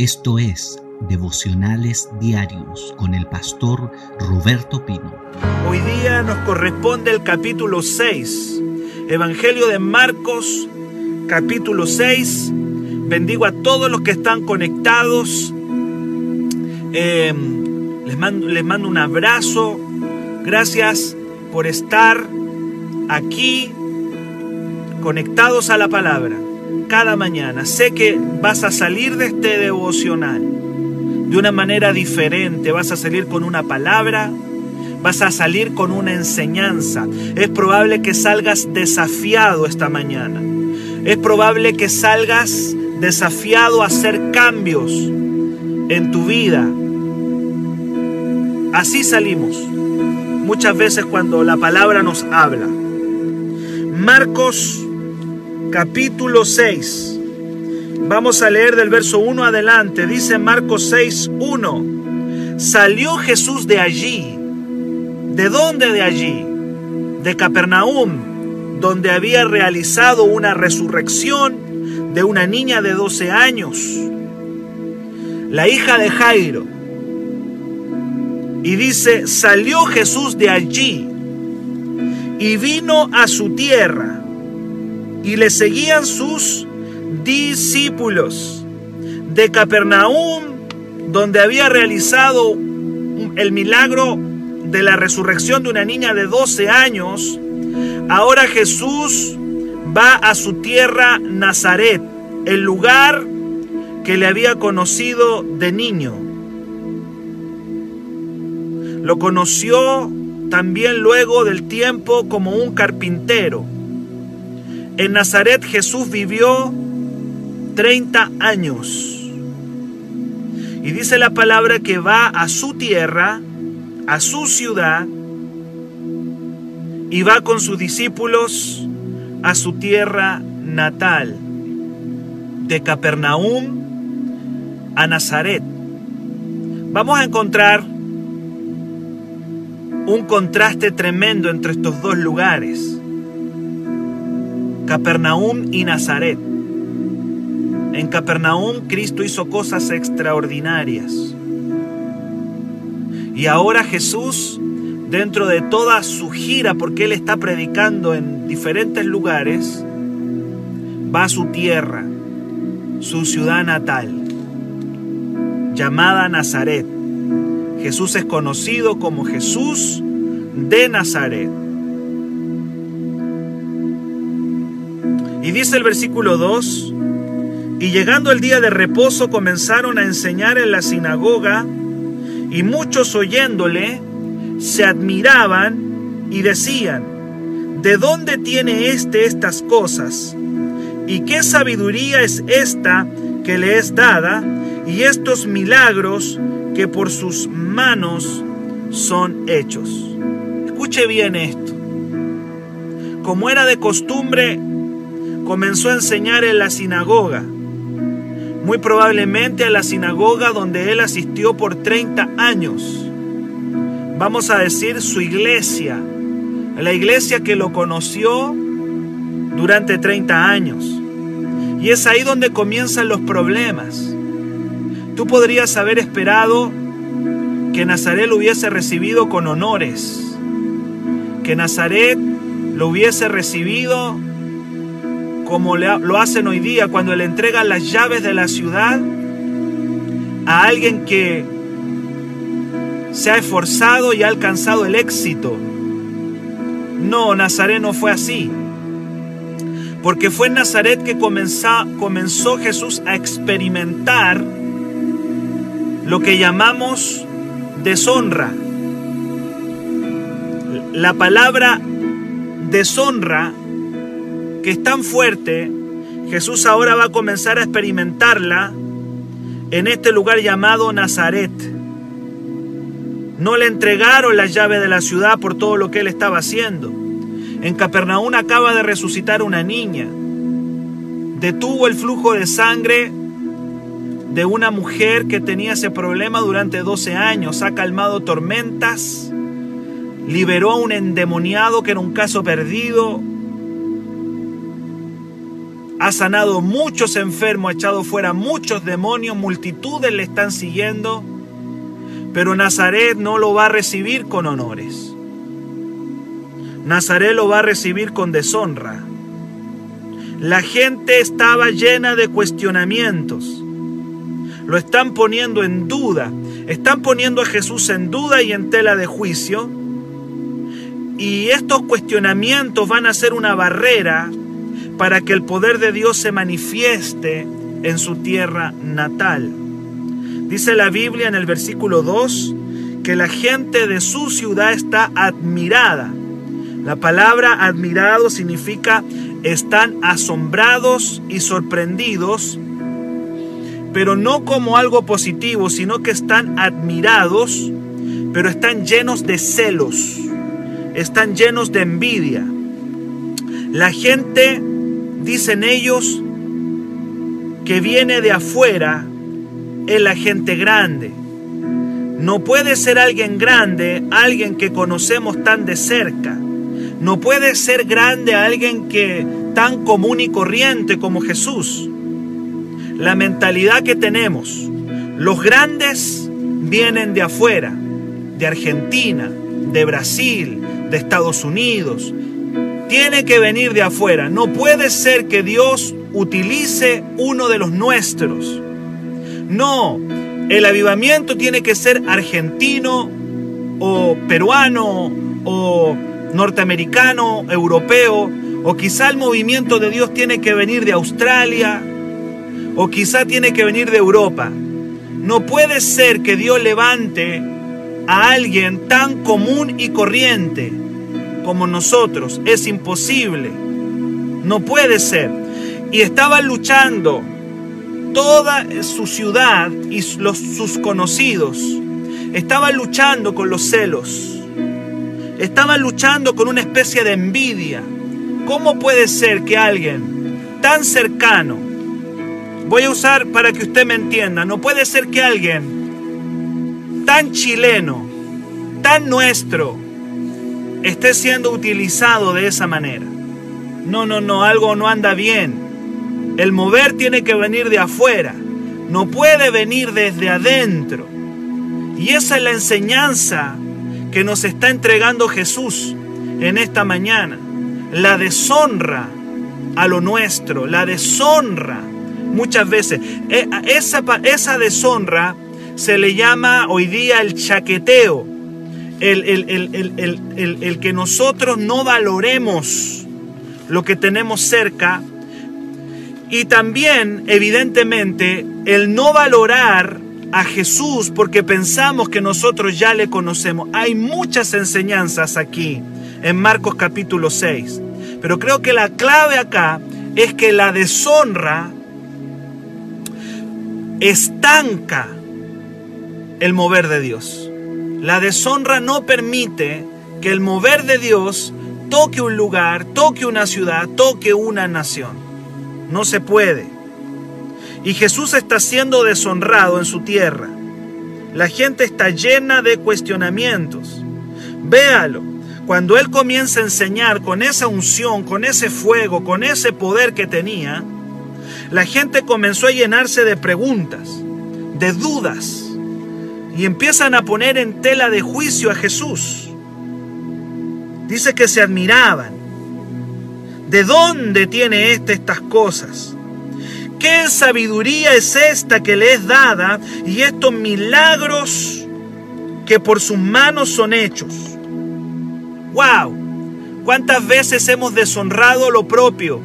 Esto es Devocionales Diarios con el pastor Roberto Pino. Hoy día nos corresponde el capítulo 6, Evangelio de Marcos, capítulo 6. Bendigo a todos los que están conectados. Mando, les mando un abrazo. Gracias por estar aquí conectados a la palabra cada mañana. Sé que vas a salir de este devocional de una manera diferente. Vas a salir con una palabra, vas a salir con una enseñanza. Es probable que salgas desafiado esta mañana. Es probable que salgas desafiado a hacer cambios en tu vida. Así salimos muchas veces cuando la palabra nos habla. Marcos capítulo 6. Vamos a leer del verso 1 adelante. Dice Marcos 6, 1. Salió Jesús de allí. ¿De dónde de allí? De Capernaum, donde había realizado una resurrección de una niña de 12 años, la hija de Jairo. Y dice, salió Jesús de allí y vino a su tierra y le seguían sus discípulos de Capernaum, donde había realizado el milagro de la resurrección de una niña de 12 años, ahora Jesús va a su tierra Nazaret, el lugar que le había conocido de niño. Lo conoció también luego del tiempo como un carpintero en Nazaret Jesús vivió 30 años. Y dice la palabra que va a su tierra, a su ciudad, y va con sus discípulos a su tierra natal, de Capernaum a Nazaret. Vamos a encontrar un contraste tremendo entre estos dos lugares. Capernaum y Nazaret. En Capernaum Cristo hizo cosas extraordinarias. Y ahora Jesús, dentro de toda su gira, porque Él está predicando en diferentes lugares, va a su tierra, su ciudad natal, llamada Nazaret. Jesús es conocido como Jesús de Nazaret. Dice el versículo 2, y llegando el día de reposo comenzaron a enseñar en la sinagoga, y muchos oyéndole se admiraban y decían, ¿de dónde tiene éste estas cosas? ¿Y qué sabiduría es esta que le es dada? Y estos milagros que por sus manos son hechos. Escuche bien esto. Como era de costumbre, comenzó a enseñar en la sinagoga, muy probablemente a la sinagoga donde él asistió por 30 años. Vamos a decir su iglesia, la iglesia que lo conoció durante 30 años. Y es ahí donde comienzan los problemas. Tú podrías haber esperado que Nazaret lo hubiese recibido con honores, que Nazaret lo hubiese recibido como lo hacen hoy día cuando le entregan las llaves de la ciudad a alguien que se ha esforzado y ha alcanzado el éxito. No, Nazaret no fue así. Porque fue en Nazaret que comenzó, comenzó Jesús a experimentar lo que llamamos deshonra. La palabra deshonra que es tan fuerte, Jesús ahora va a comenzar a experimentarla en este lugar llamado Nazaret. No le entregaron la llave de la ciudad por todo lo que él estaba haciendo. En Capernaum acaba de resucitar una niña. Detuvo el flujo de sangre de una mujer que tenía ese problema durante 12 años. Ha calmado tormentas. Liberó a un endemoniado que era un caso perdido ha sanado muchos enfermos, ha echado fuera muchos demonios, multitudes le están siguiendo, pero Nazaret no lo va a recibir con honores. Nazaret lo va a recibir con deshonra. La gente estaba llena de cuestionamientos. Lo están poniendo en duda. Están poniendo a Jesús en duda y en tela de juicio. Y estos cuestionamientos van a ser una barrera para que el poder de Dios se manifieste en su tierra natal. Dice la Biblia en el versículo 2 que la gente de su ciudad está admirada. La palabra admirado significa están asombrados y sorprendidos, pero no como algo positivo, sino que están admirados, pero están llenos de celos, están llenos de envidia. La gente dicen ellos que viene de afuera es la gente grande. No puede ser alguien grande, alguien que conocemos tan de cerca. No puede ser grande alguien que tan común y corriente como Jesús. La mentalidad que tenemos, los grandes vienen de afuera, de Argentina, de Brasil, de Estados Unidos, tiene que venir de afuera. No puede ser que Dios utilice uno de los nuestros. No, el avivamiento tiene que ser argentino o peruano o norteamericano, europeo, o quizá el movimiento de Dios tiene que venir de Australia, o quizá tiene que venir de Europa. No puede ser que Dios levante a alguien tan común y corriente como nosotros. Es imposible. No puede ser. Y estaban luchando toda su ciudad y sus conocidos. Estaban luchando con los celos. Estaban luchando con una especie de envidia. ¿Cómo puede ser que alguien tan cercano, voy a usar para que usted me entienda, no puede ser que alguien tan chileno, tan nuestro, esté siendo utilizado de esa manera. No, no, no, algo no anda bien. El mover tiene que venir de afuera, no puede venir desde adentro. Y esa es la enseñanza que nos está entregando Jesús en esta mañana. La deshonra a lo nuestro, la deshonra muchas veces. E, esa, esa deshonra se le llama hoy día el chaqueteo el, que nosotros no valoremos lo que tenemos cerca y también, evidentemente, el no valorar a Jesús porque pensamos que nosotros ya le conocemos. Hay muchas enseñanzas aquí en Marcos capítulo 6, pero creo que la clave acá es que la deshonra estanca el mover de Dios. La deshonra no permite que el mover de Dios toque un lugar, toque una ciudad, toque una nación. No se puede. Y Jesús está siendo deshonrado en su tierra. La gente está llena de cuestionamientos. Véalo. Cuando Él comienza a enseñar con esa unción, con ese fuego, con ese poder que tenía, la gente comenzó a llenarse de preguntas, de dudas y empiezan a poner en tela de juicio a Jesús. Dice que se admiraban. ¿De dónde tiene éste estas cosas? ¿Qué sabiduría es esta que le es dada y estos milagros que por sus manos son hechos? ¡Wow! ¿Cuántas veces hemos deshonrado lo propio?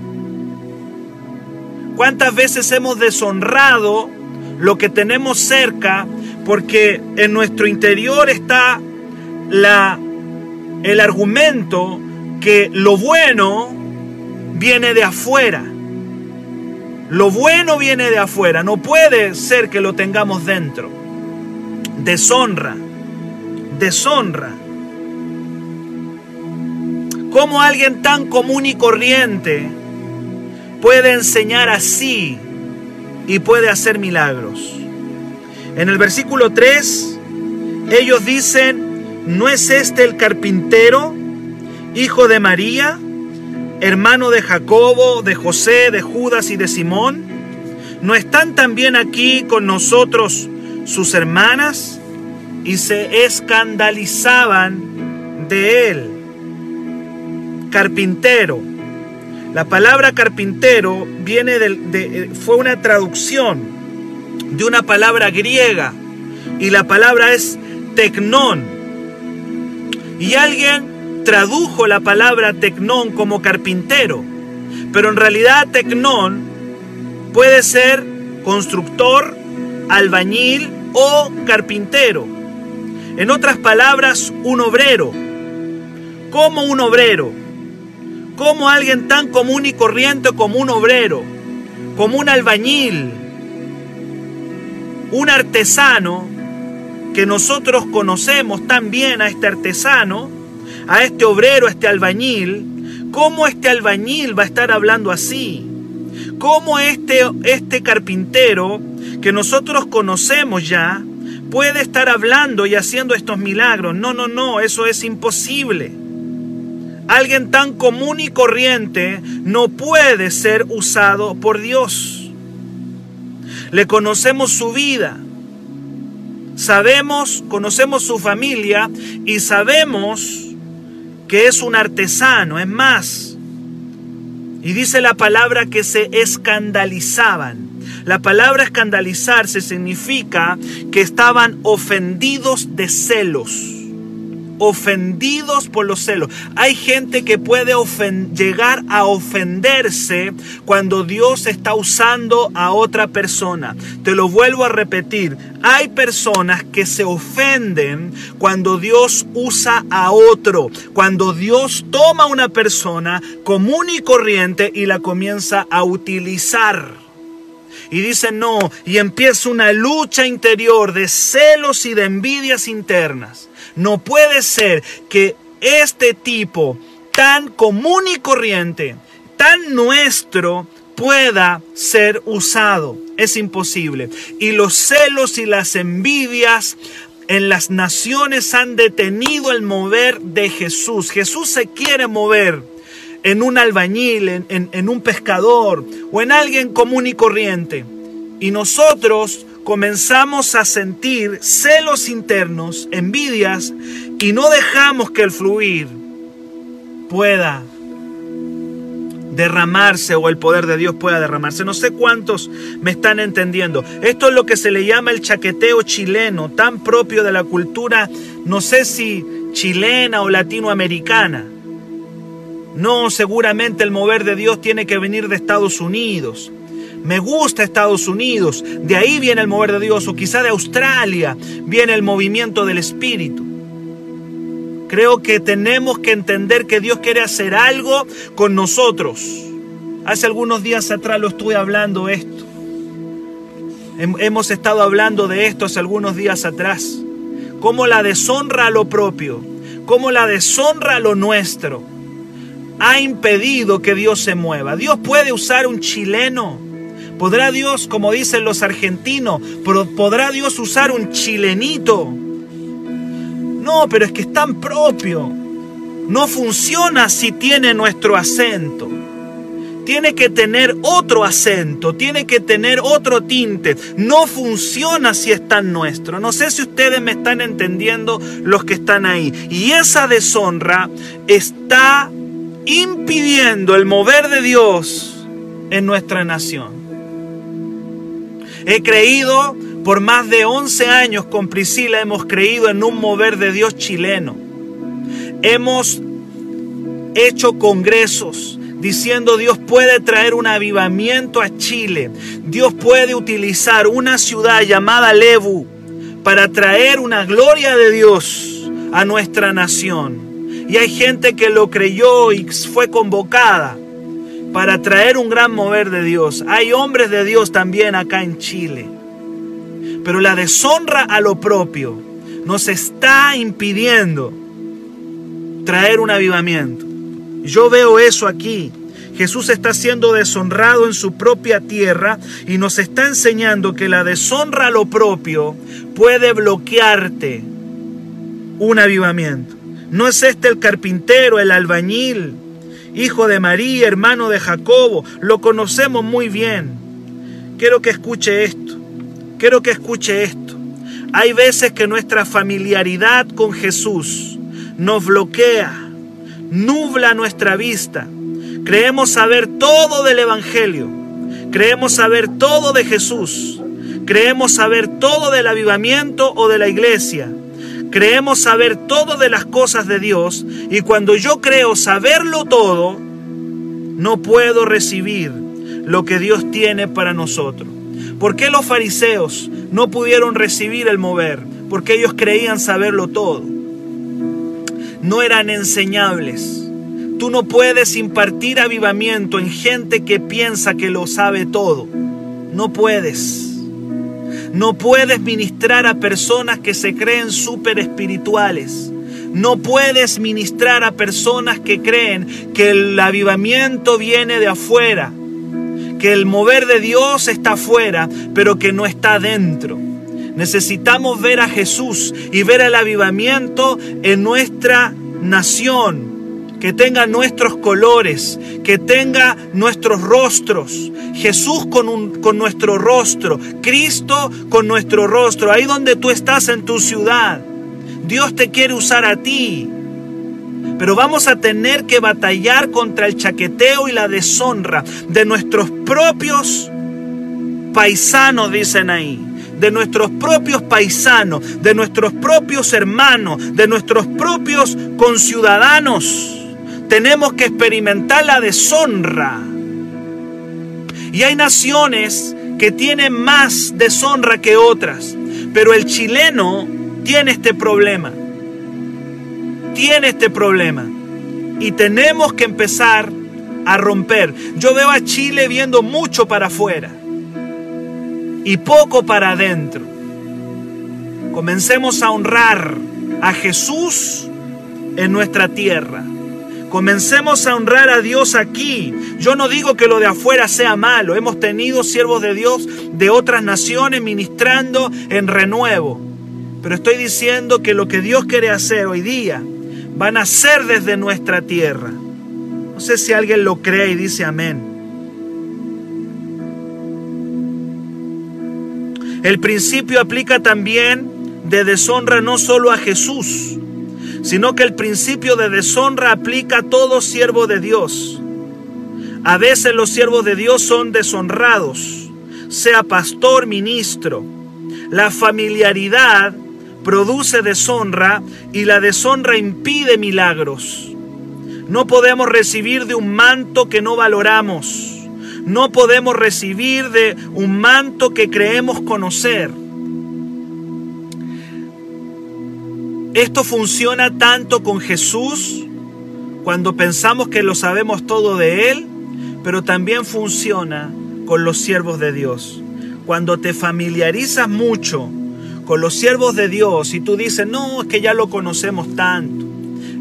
¿Cuántas veces hemos deshonrado lo que tenemos cerca porque en nuestro interior está la, el argumento que lo bueno viene de afuera. Lo bueno viene de afuera, no puede ser que lo tengamos dentro. Deshonra, deshonra. ¿Cómo alguien tan común y corriente puede enseñar así y puede hacer milagros? En el versículo 3, ellos dicen, ¿no es este el carpintero, hijo de María, hermano de Jacobo, de José, de Judas y de Simón? ¿No están también aquí con nosotros sus hermanas? Y se escandalizaban de él. Carpintero. La palabra carpintero viene de, fue una traducción de una palabra griega y la palabra es tecnón. Y alguien tradujo la palabra tecnón como carpintero, pero en realidad tecnón puede ser constructor, albañil o carpintero. En otras palabras, un obrero. Como un obrero. Como alguien tan común y corriente como un obrero. Como un albañil. Un artesano que nosotros conocemos tan bien a este artesano a este obrero, a este albañil, ¿cómo este albañil va a estar hablando así? ¿Cómo este, este carpintero que nosotros conocemos ya puede estar hablando y haciendo estos milagros? No, no, no, eso es imposible. Alguien tan común y corriente no puede ser usado por Dios. Le conocemos su vida, sabemos, conocemos su familia y sabemos que es un artesano, es más. Y dice la palabra que se escandalizaban. La palabra escandalizarse significa que estaban ofendidos de celos ofendidos por los celos. Hay gente que puede llegar a ofenderse cuando Dios está usando a otra persona. Te lo vuelvo a repetir. Hay personas que se ofenden cuando Dios usa a otro, cuando Dios toma una persona común y corriente y la comienza a utilizar. Y dice no, y empieza una lucha interior de celos y de envidias internas. No puede ser que este tipo tan común y corriente, tan nuestro, pueda ser usado. Es imposible. Y los celos y las envidias en las naciones han detenido el mover de Jesús. Jesús se quiere mover en un albañil, en, un pescador o en alguien común y corriente. Y nosotros comenzamos a sentir celos internos, envidias, y no dejamos que el fluir pueda derramarse o el poder de Dios pueda derramarse. No sé cuántos me están entendiendo. Esto es lo que se le llama el chaqueteo chileno, tan propio de la cultura, no sé si chilena o latinoamericana. No, seguramente el mover de Dios tiene que venir de Estados Unidos. Me gusta Estados Unidos, de ahí viene el mover de Dios, o quizá de Australia viene el movimiento del Espíritu. Creo que tenemos que entender que Dios quiere hacer algo con nosotros. Hace algunos días atrás lo estuve hablando esto. Hemos estado hablando de esto hace algunos días atrás. Cómo la deshonra a lo propio, cómo la deshonra a lo nuestro ha impedido que Dios se mueva. Dios puede usar un chileno ¿Podrá Dios, como dicen los argentinos, podrá Dios usar un chilenito? No, pero es que es tan propio. No funciona si tiene nuestro acento. Tiene que tener otro acento, tiene que tener otro tinte. No funciona si es tan nuestro. No sé si ustedes me están entendiendo los que están ahí. Y esa deshonra está impidiendo el mover de Dios en nuestra nación. He creído por más de 11 años con Priscila, hemos creído en un mover de Dios chileno. Hemos hecho congresos diciendo Dios puede traer un avivamiento a Chile. Dios puede utilizar una ciudad llamada Lebu para traer una gloria de Dios a nuestra nación. Y hay gente que lo creyó y fue convocada para traer un gran mover de Dios. Hay hombres de Dios también acá en Chile. Pero la deshonra a lo propio nos está impidiendo traer un avivamiento. Yo veo eso aquí. Jesús está siendo deshonrado en su propia tierra y nos está enseñando que la deshonra a lo propio puede bloquearte un avivamiento. No es este el carpintero, el albañil, hijo de María, hermano de Jacobo, lo conocemos muy bien. Quiero que escuche esto, quiero que escuche esto. Hay veces que nuestra familiaridad con Jesús nos bloquea, nubla nuestra vista. Creemos saber todo del Evangelio, creemos saber todo de Jesús, creemos saber todo del avivamiento o de la iglesia creemos saber todo de las cosas de Dios y cuando yo creo saberlo todo, no puedo recibir lo que Dios tiene para nosotros. ¿Por qué los fariseos no pudieron recibir el mover? Porque ellos creían saberlo todo. No eran enseñables. Tú no puedes impartir avivamiento en gente que piensa que lo sabe todo. No puedes. No puedes ministrar a personas que se creen súper espirituales. No puedes ministrar a personas que creen que el avivamiento viene de afuera, que el mover de Dios está afuera, pero que no está dentro. Necesitamos ver a Jesús y ver el avivamiento en nuestra nación, que tenga nuestros colores, que tenga nuestros rostros. Jesús con, con nuestro rostro, Cristo con nuestro rostro, ahí donde tú estás en tu ciudad. Dios te quiere usar a ti. Pero vamos a tener que batallar contra el chaqueteo y la deshonra de nuestros propios paisanos, dicen ahí de nuestros propios paisanos, de nuestros propios hermanos, de nuestros propios conciudadanos tenemos que experimentar la deshonra. Y hay naciones que tienen más deshonra que otras, pero el chileno tiene este problema. Tiene este problema. Y tenemos que empezar a romper. Yo veo a Chile viendo mucho para afuera y poco para adentro. Comencemos a honrar a Jesús en nuestra tierra. Comencemos a honrar a Dios aquí. Yo no digo que lo de afuera sea malo. Hemos tenido siervos de Dios de otras naciones ministrando en renuevo. Pero estoy diciendo que lo que Dios quiere hacer hoy día van a ser desde nuestra tierra. No sé si alguien lo cree y dice amén. El principio aplica también de deshonra no solo a Jesús, sino que el principio de deshonra aplica a todo siervo de Dios. A veces los siervos de Dios son deshonrados, sea pastor, ministro. La familiaridad produce deshonra y la deshonra impide milagros. No podemos recibir de un manto que no valoramos. No podemos recibir de un manto que creemos conocer. Esto funciona tanto con Jesús, cuando pensamos que lo sabemos todo de Él, pero también funciona con los siervos de Dios. Cuando te familiarizas mucho con los siervos de Dios y tú dices, no, es que ya lo conocemos tanto.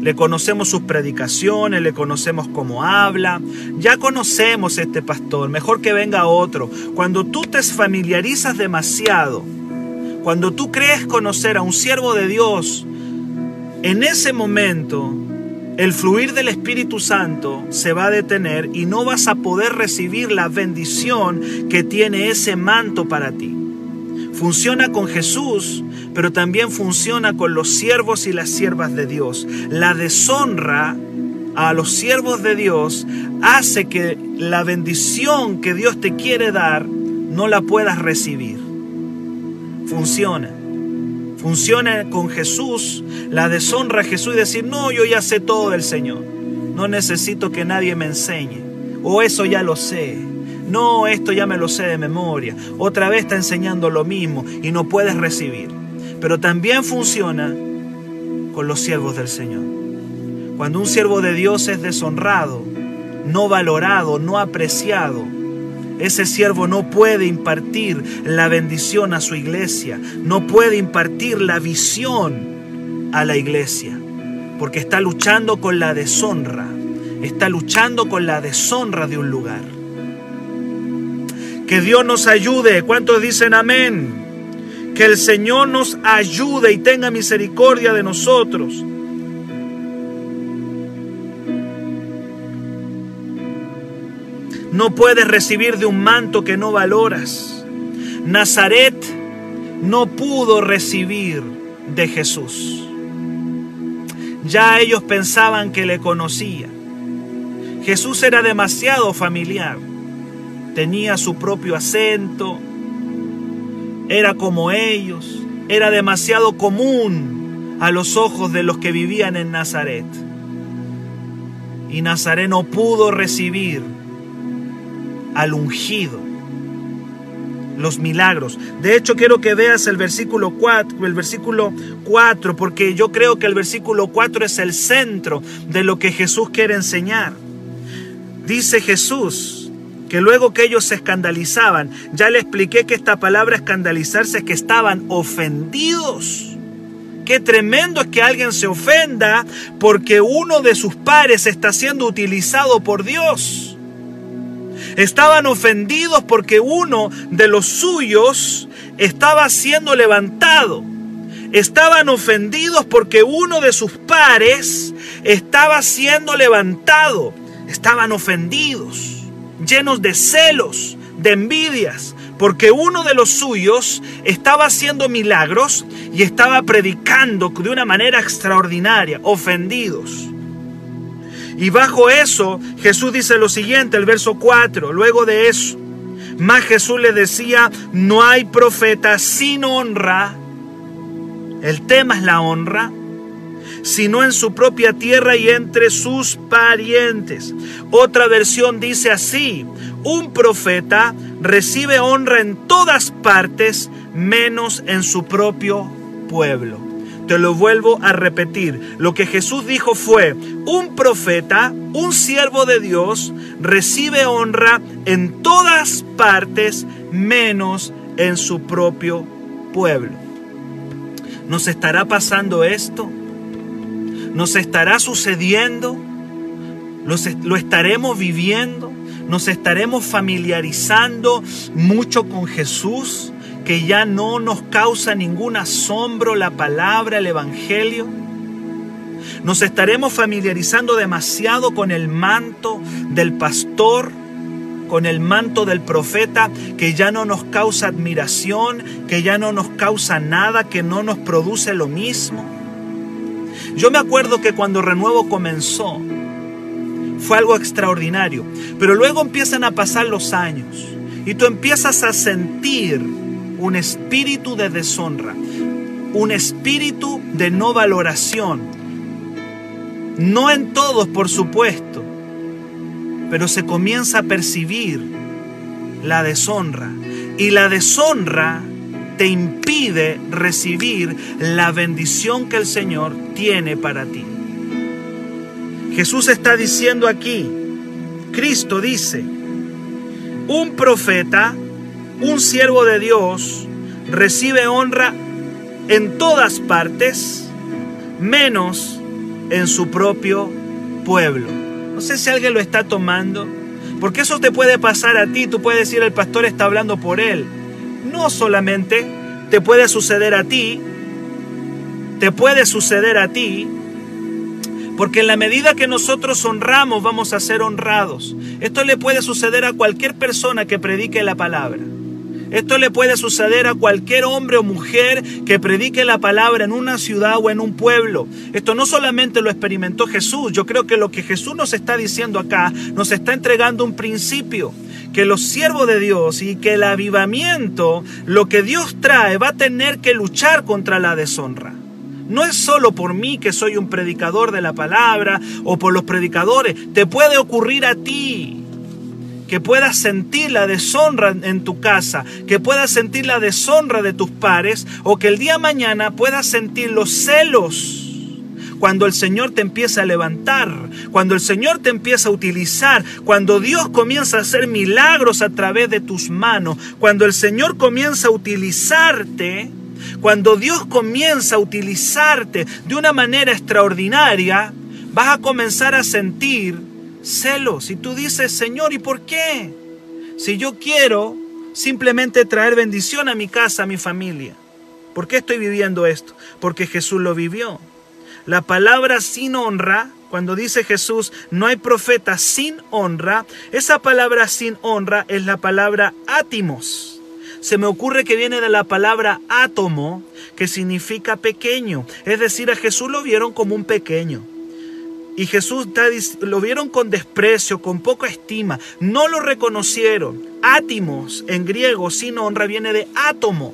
Le conocemos sus predicaciones, le conocemos cómo habla, ya conocemos a este pastor, mejor que venga otro. Cuando tú te familiarizas demasiado, cuando tú crees conocer a un siervo de Dios, en ese momento el fluir del Espíritu Santo se va a detener y no vas a poder recibir la bendición que tiene ese manto para ti. Funciona con Jesús, pero también funciona con los siervos y las siervas de Dios. La deshonra a los siervos de Dios hace que la bendición que Dios te quiere dar no la puedas recibir. Funciona funciona con Jesús, la deshonra a Jesús y decir, no, yo ya sé todo del Señor, no necesito que nadie me enseñe, o eso ya lo sé, no, esto ya me lo sé de memoria, otra vez está enseñando lo mismo y no puedes recibir. Pero también funciona con los siervos del Señor. Cuando un siervo de Dios es deshonrado, no valorado, no apreciado, ese siervo no puede impartir la bendición a su iglesia, no puede impartir la visión a la iglesia, porque está luchando con la deshonra, está luchando con la deshonra de un lugar. Que Dios nos ayude, ¿cuántos dicen amén? Que el Señor nos ayude y tenga misericordia de nosotros. No puedes recibir de un manto que no valoras. Nazaret no pudo recibir de Jesús. Ya ellos pensaban que le conocía. Jesús era demasiado familiar. Tenía su propio acento. Era como ellos. Era demasiado común a los ojos de los que vivían en Nazaret. Y Nazaret no pudo recibir al ungido los milagros. De hecho, quiero que veas el versículo 4, el versículo 4, porque yo creo que el versículo 4 es el centro de lo que Jesús quiere enseñar. Dice Jesús que luego que ellos se escandalizaban, ya le expliqué que esta palabra escandalizarse es que estaban ofendidos. Qué tremendo es que alguien se ofenda porque uno de sus pares está siendo utilizado por Dios. Estaban ofendidos porque uno de los suyos estaba siendo levantado. Estaban ofendidos porque uno de sus pares estaba siendo levantado. Estaban ofendidos, llenos de celos, de envidias, porque uno de los suyos estaba haciendo milagros y estaba predicando de una manera extraordinaria, ofendidos. Y bajo eso Jesús dice lo siguiente, el verso 4, luego de eso, más Jesús le decía, no hay profeta sin honra, el tema es la honra, sino en su propia tierra y entre sus parientes. Otra versión dice así, un profeta recibe honra en todas partes, menos en su propio pueblo. Te lo vuelvo a repetir. Lo que Jesús dijo fue, un profeta, un siervo de Dios, recibe honra en todas partes menos en su propio pueblo. ¿Nos estará pasando esto? ¿Nos estará sucediendo? ¿Lo estaremos viviendo? ¿Nos estaremos familiarizando mucho con Jesús? Que ya no nos causa ningún asombro la palabra, el Evangelio? ¿Nos estaremos familiarizando demasiado con el manto del pastor, con el manto del profeta, que ya no nos causa admiración, que ya no nos causa nada, que no nos produce lo mismo? Yo me acuerdo que cuando Renuevo comenzó, fue algo extraordinario, pero luego empiezan a pasar los años y tú empiezas a sentir un espíritu de deshonra, un espíritu de no valoración. No en todos, por supuesto, pero se comienza a percibir la deshonra. Y la deshonra te impide recibir la bendición que el Señor tiene para ti. Jesús está diciendo aquí, Cristo dice, un profeta un siervo de Dios recibe honra en todas partes, menos en su propio pueblo. No sé si alguien lo está tomando, porque eso te puede pasar a ti, tú puedes decir el pastor está hablando por él. No solamente te puede suceder a ti, te puede suceder a ti, porque en la medida que nosotros honramos vamos a ser honrados. Esto le puede suceder a cualquier persona que predique la palabra. Esto le puede suceder a cualquier hombre o mujer que predique la palabra en una ciudad o en un pueblo. Esto no solamente lo experimentó Jesús, yo creo que lo que Jesús nos está diciendo acá nos está entregando un principio que los siervos de Dios y que el avivamiento, lo que Dios trae, va a tener que luchar contra la deshonra. No es solo por mí que soy un predicador de la palabra o por los predicadores, te puede ocurrir a ti que puedas sentir la deshonra en tu casa, que puedas sentir la deshonra de tus pares o que el día mañana puedas sentir los celos cuando el Señor te empieza a levantar, cuando el Señor te empieza a utilizar, cuando Dios comienza a hacer milagros a través de tus manos, cuando el Señor comienza a utilizarte, cuando Dios comienza a utilizarte de una manera extraordinaria, vas a comenzar a sentir celos. Y tú dices, Señor, ¿y por qué? Si yo quiero simplemente traer bendición a mi casa, a mi familia. ¿Por qué estoy viviendo esto? Porque Jesús lo vivió. La palabra sin honra, cuando dice Jesús, no hay profeta sin honra, esa palabra sin honra es la palabra átimos. Se me ocurre que viene de la palabra átomo, que significa pequeño. Es decir, a Jesús lo vieron como un pequeño. Y Jesús lo vieron con desprecio, con poca estima. No lo reconocieron. Átimos en griego sin honra viene de átomo.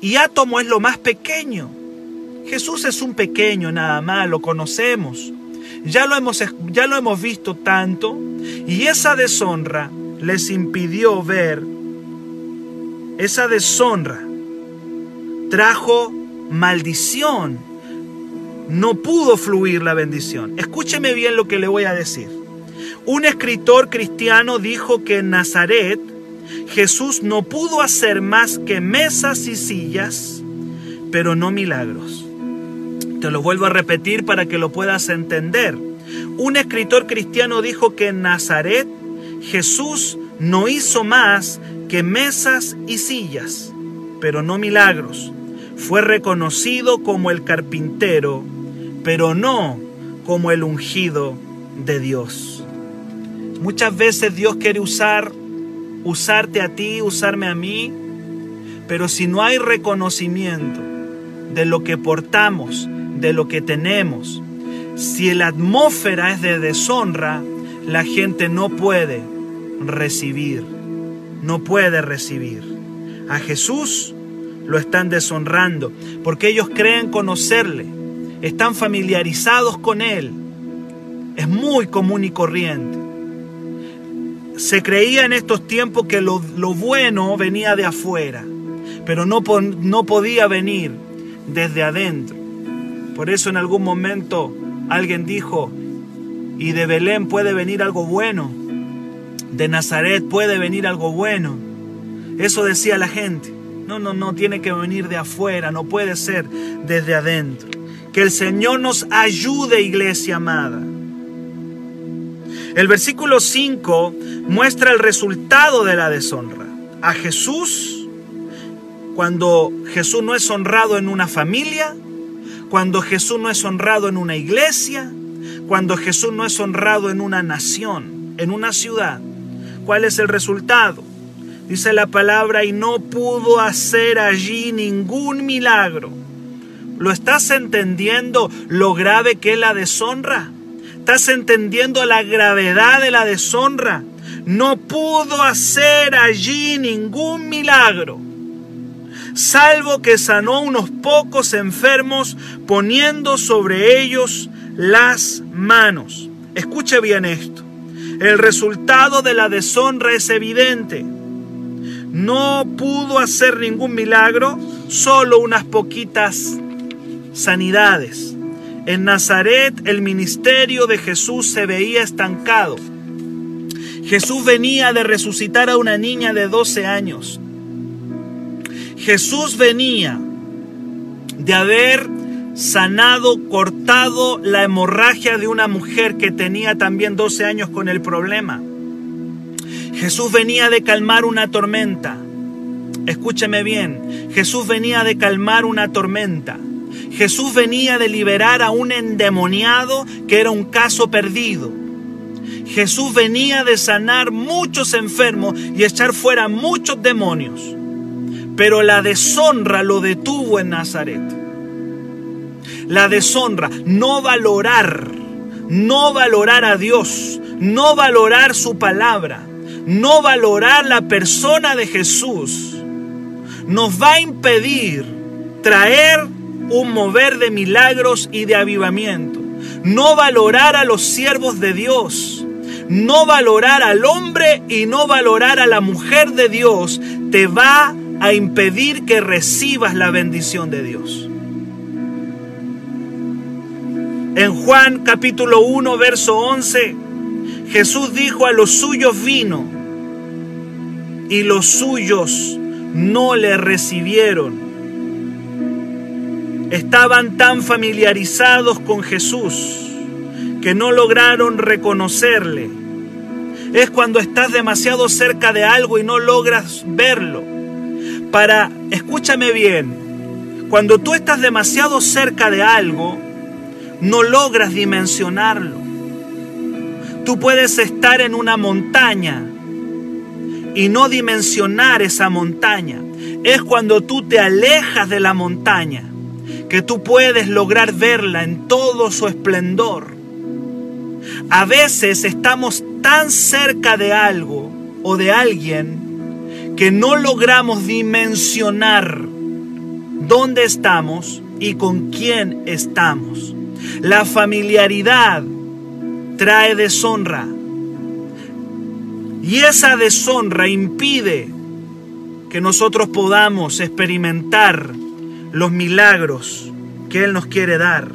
Y átomo es lo más pequeño. Jesús es un pequeño nada más, lo conocemos. Ya lo hemos, ya lo hemos visto tanto. Y esa deshonra les impidió ver. Esa deshonra trajo maldición. No pudo fluir la bendición. Escúcheme bien lo que le voy a decir. Un escritor cristiano dijo que en Nazaret Jesús no pudo hacer más que mesas y sillas, pero no milagros. Te lo vuelvo a repetir para que lo puedas entender. Un escritor cristiano dijo que en Nazaret Jesús no hizo más que mesas y sillas, pero no milagros. Fue reconocido como el carpintero, pero no como el ungido de Dios. Muchas veces Dios quiere usar usarte a ti, usarme a mí, pero si no hay reconocimiento de lo que portamos, de lo que tenemos, si la atmósfera es de deshonra, la gente no puede recibir, no puede recibir. A Jesús lo están deshonrando porque ellos creen conocerle, están familiarizados con Él. Es muy común y corriente. Se creía en estos tiempos que lo, bueno venía de afuera, pero no, no podía venir desde adentro. Por eso en algún momento alguien dijo, y de Belén puede venir algo bueno, de Nazaret puede venir algo bueno. Eso decía la gente. No, no, no, tiene que venir de afuera, no puede ser desde adentro. Que el Señor nos ayude, iglesia amada. El versículo 5 muestra el resultado de la deshonra. A Jesús, cuando Jesús no es honrado en una familia, cuando Jesús no es honrado en una iglesia, cuando Jesús no es honrado en una nación, en una ciudad. ¿Cuál es el resultado? Dice la palabra, y no pudo hacer allí ningún milagro. ¿Lo estás entendiendo lo grave que es la deshonra? ¿Estás entendiendo la gravedad de la deshonra? No pudo hacer allí ningún milagro salvo que sanó unos pocos enfermos poniendo sobre ellos las manos. Escuche bien esto. El resultado de la deshonra es evidente. No pudo hacer ningún milagro, solo unas poquitas sanidades. En Nazaret el ministerio de Jesús se veía estancado. Jesús venía de resucitar a una niña de 12 años. Jesús venía de haber sanado, cortado la hemorragia de una mujer que tenía también 12 años con el problema. Jesús venía de calmar una tormenta. Escúcheme bien, Jesús venía de calmar una tormenta. Jesús venía de liberar a un endemoniado que era un caso perdido. Jesús venía de sanar muchos enfermos y echar fuera muchos demonios. Pero la deshonra lo detuvo en Nazaret. La deshonra, no valorar, no valorar a Dios, no valorar su palabra, no valorar la persona de Jesús, nos va a impedir traer un mover de milagros y de avivamiento. No valorar a los siervos de Dios, no valorar al hombre y no valorar a la mujer de Dios, te va a impedir que recibas la bendición de Dios. En Juan capítulo 1, verso 11, Jesús dijo a los suyos vino y los suyos no le recibieron. Estaban tan familiarizados con Jesús que no lograron reconocerle. Es cuando estás demasiado cerca de algo y no logras verlo para, escúchame bien, cuando tú estás demasiado cerca de algo, no logras dimensionarlo. Tú puedes estar en una montaña y no dimensionar esa montaña. Es cuando tú te alejas de la montaña que tú puedes lograr verla en todo su esplendor. A veces estamos tan cerca de algo o de alguien que no logramos dimensionar dónde estamos y con quién estamos. La familiaridad trae deshonra y esa deshonra impide que nosotros podamos experimentar los milagros que Él nos quiere dar.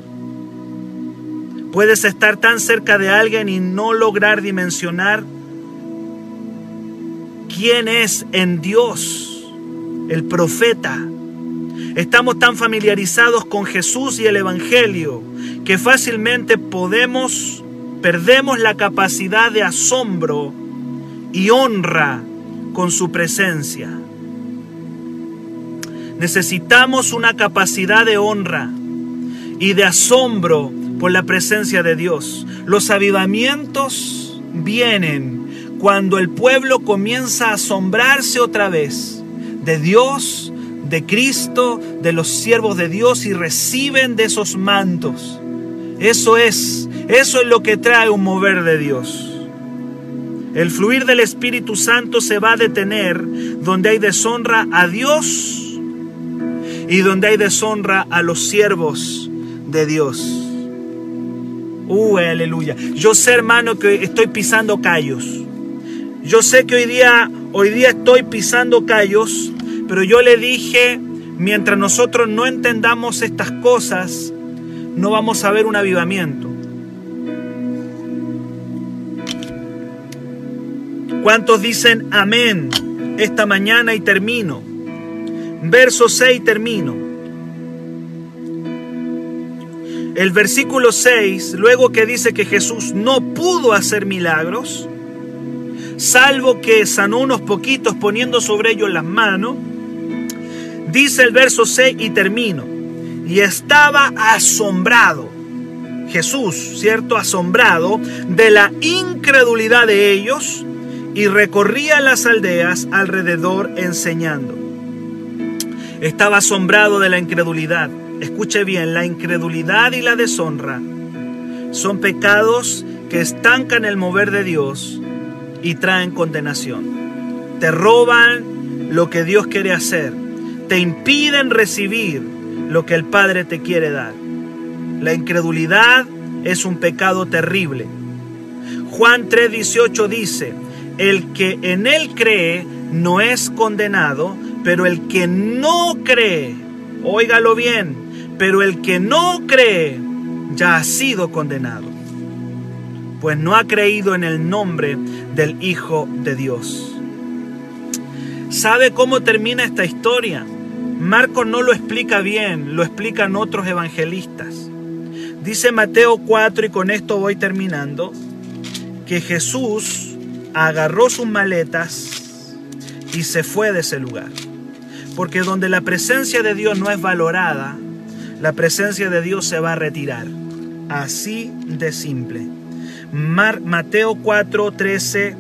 Puedes estar tan cerca de alguien y no lograr dimensionar quién es en Dios el profeta. Estamos tan familiarizados con Jesús y el Evangelio que fácilmente podemos, perdemos la capacidad de asombro y honra con su presencia. Necesitamos una capacidad de honra y de asombro por la presencia de Dios. Los avivamientos vienen cuando el pueblo comienza a asombrarse otra vez de Dios, de Cristo, de los siervos de Dios y reciben de esos mantos. Eso es, eso es lo que trae un mover de Dios. El fluir del Espíritu Santo se va a detener donde hay deshonra a Dios y donde hay deshonra a los siervos de Dios. Uh, aleluya. Yo sé, hermano, que estoy pisando callos. Yo sé que hoy día, hoy día estoy pisando callos, pero yo le dije, mientras nosotros no entendamos estas cosas, no vamos a ver un avivamiento. ¿Cuántos dicen amén esta mañana y termino? Verso 6 termino. El versículo 6, luego que dice que Jesús no pudo hacer milagros, salvo que sanó unos poquitos poniendo sobre ellos las manos, dice el verso 6 y termino, y estaba asombrado, Jesús, ¿cierto? Asombrado de la incredulidad de ellos y recorría las aldeas alrededor enseñando. Estaba asombrado de la incredulidad. Escuche bien, la incredulidad y la deshonra son pecados que estancan el mover de Dios y traen condenación. Te roban lo que Dios quiere hacer. Te impiden recibir lo que el Padre te quiere dar. La incredulidad es un pecado terrible. Juan 3:18 dice, el que en él cree no es condenado, pero el que no cree, óigalo bien, pero el que no cree ya ha sido condenado, pues no ha creído en el nombre del Hijo de Dios. ¿Sabe cómo termina esta historia? Marcos no lo explica bien, lo explican otros evangelistas. Dice Mateo 4, y con esto voy terminando, que Jesús agarró sus maletas y se fue de ese lugar. Porque donde la presencia de Dios no es valorada, la presencia de Dios se va a retirar. Así de simple. Mateo 4:13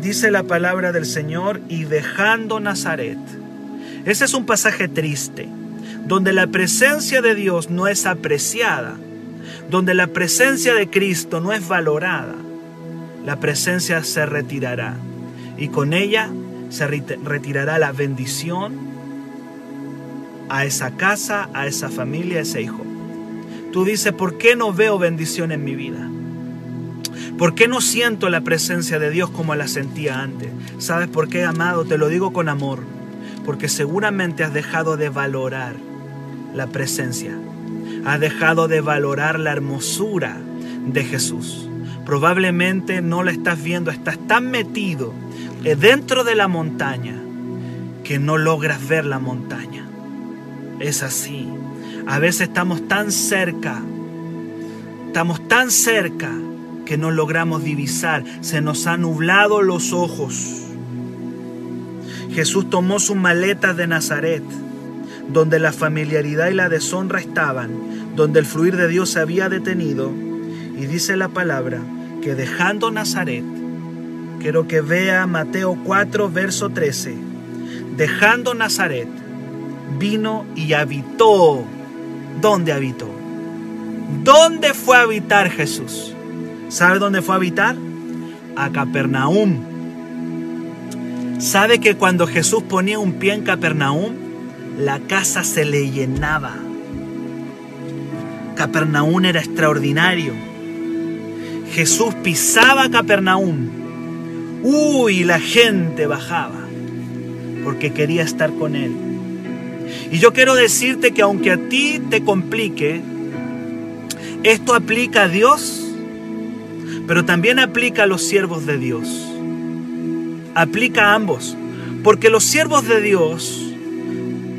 dice la palabra del Señor y dejando Nazaret. Ese es un pasaje triste, donde la presencia de Dios no es apreciada, donde la presencia de Cristo no es valorada, la presencia se retirará y con ella se retirará la bendición a esa casa, a esa familia, a ese hijo. Tú dices, ¿por qué no veo bendición en mi vida? ¿Por qué no siento la presencia de Dios como la sentía antes? ¿Sabes por qué, amado? Te lo digo con amor. Porque seguramente has dejado de valorar la presencia. Has dejado de valorar la hermosura de Jesús. Probablemente no la estás viendo, estás tan metido dentro de la montaña que no logras ver la montaña. Es así. A veces estamos tan cerca, estamos tan cerca que no logramos divisar, se nos han nublado los ojos. Jesús tomó sus maletas de Nazaret, donde la familiaridad y la deshonra estaban, donde el fluir de Dios se había detenido. Y dice la palabra que dejando Nazaret, quiero que vea Mateo 4, verso 13, dejando Nazaret, vino y habitó. ¿Dónde habitó? ¿Dónde fue a habitar Jesús? ¿Sabe dónde fue a habitar? A Capernaum. ¿Sabe que cuando Jesús ponía un pie en Capernaum, la casa se le llenaba? Capernaum era extraordinario. Jesús pisaba Capernaum. Uy, la gente bajaba porque quería estar con él. Y yo quiero decirte que aunque a ti te complique, esto aplica a Dios, pero también aplica a los siervos de Dios. Aplica a ambos, porque los siervos de Dios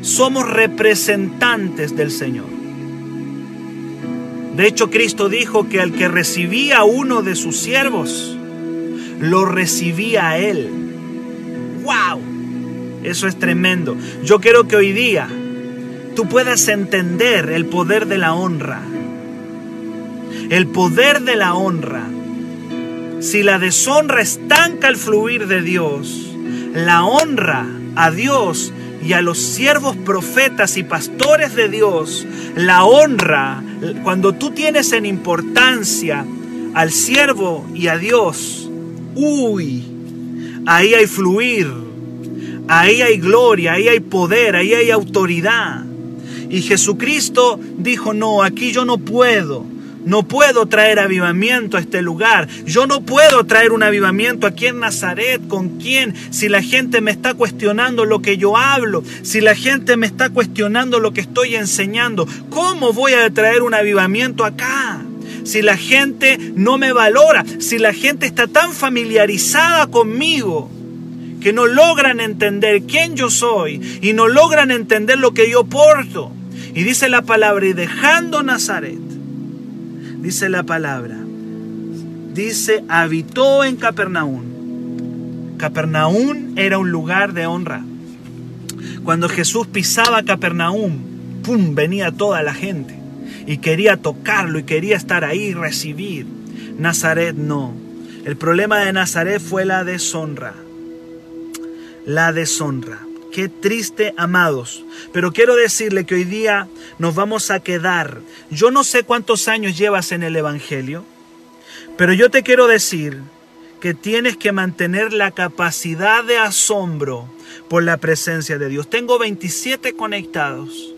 somos representantes del Señor. De hecho, Cristo dijo que al que recibía a uno de sus siervos, lo recibía a Él. ¡Wow! Eso es tremendo. Yo quiero que hoy día tú puedas entender el poder de la honra. El poder de la honra. Si la deshonra estanca el fluir de Dios, la honra a Dios y a los siervos profetas y pastores de Dios, la honra, cuando tú tienes en importancia al siervo y a Dios, uy, ahí hay fluir Ahí hay gloria, ahí hay poder, ahí hay autoridad. Y Jesucristo dijo, no, aquí yo no puedo. No puedo traer avivamiento a este lugar. Yo no puedo traer un avivamiento aquí en Nazaret. ¿Con quién? Si la gente me está cuestionando lo que yo hablo. Si la gente me está cuestionando lo que estoy enseñando. ¿Cómo voy a traer un avivamiento acá? Si la gente no me valora. Si la gente está tan familiarizada conmigo que no logran entender quién yo soy y no logran entender lo que yo porto. Y dice la palabra, y dejando Nazaret, dice la palabra, dice, habitó en Capernaum. Capernaum era un lugar de honra. Cuando Jesús pisaba Capernaum, ¡pum! venía toda la gente y quería tocarlo y quería estar ahí y recibir. Nazaret no. El problema de Nazaret fue la deshonra la deshonra. Qué triste, amados. Pero quiero decirle que hoy día nos vamos a quedar. Yo no sé cuántos años llevas en el Evangelio, pero yo te quiero decir que tienes que mantener la capacidad de asombro por la presencia de Dios. Tengo 27 conectados.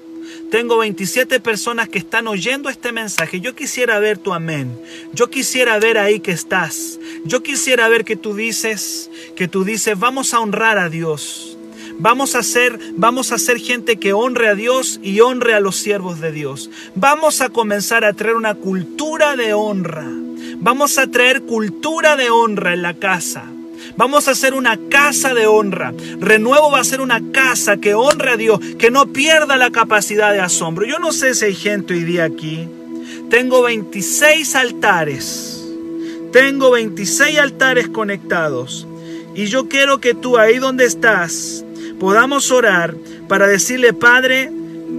Tengo 27 personas que están oyendo este mensaje. Yo quisiera ver tu amén. Yo quisiera ver ahí que estás. Yo quisiera ver que tú dices, que tú dices, vamos a honrar a Dios. Vamos a ser, vamos a ser gente que honre a Dios y honre a los siervos de Dios. Vamos a comenzar a traer una cultura de honra. Vamos a traer cultura de honra en la casa. Vamos a hacer una casa de honra. Renuevo va a ser una casa que honre a Dios, que no pierda la capacidad de asombro. Yo no sé si hay gente hoy día aquí. Tengo 26 altares. Tengo 26 altares conectados. Y yo quiero que tú ahí donde estás podamos orar para decirle, Padre,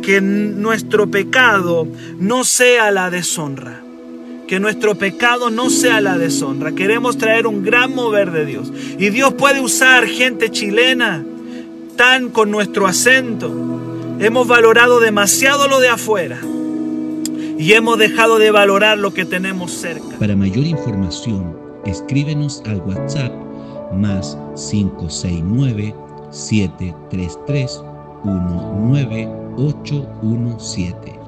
que nuestro pecado no sea la deshonra que nuestro pecado no sea la deshonra. Queremos traer un gran mover de Dios. Y Dios puede usar gente chilena tan con nuestro acento. Hemos valorado demasiado lo de afuera y hemos dejado de valorar lo que tenemos cerca. Para mayor información, escríbenos al WhatsApp más 569 733 19817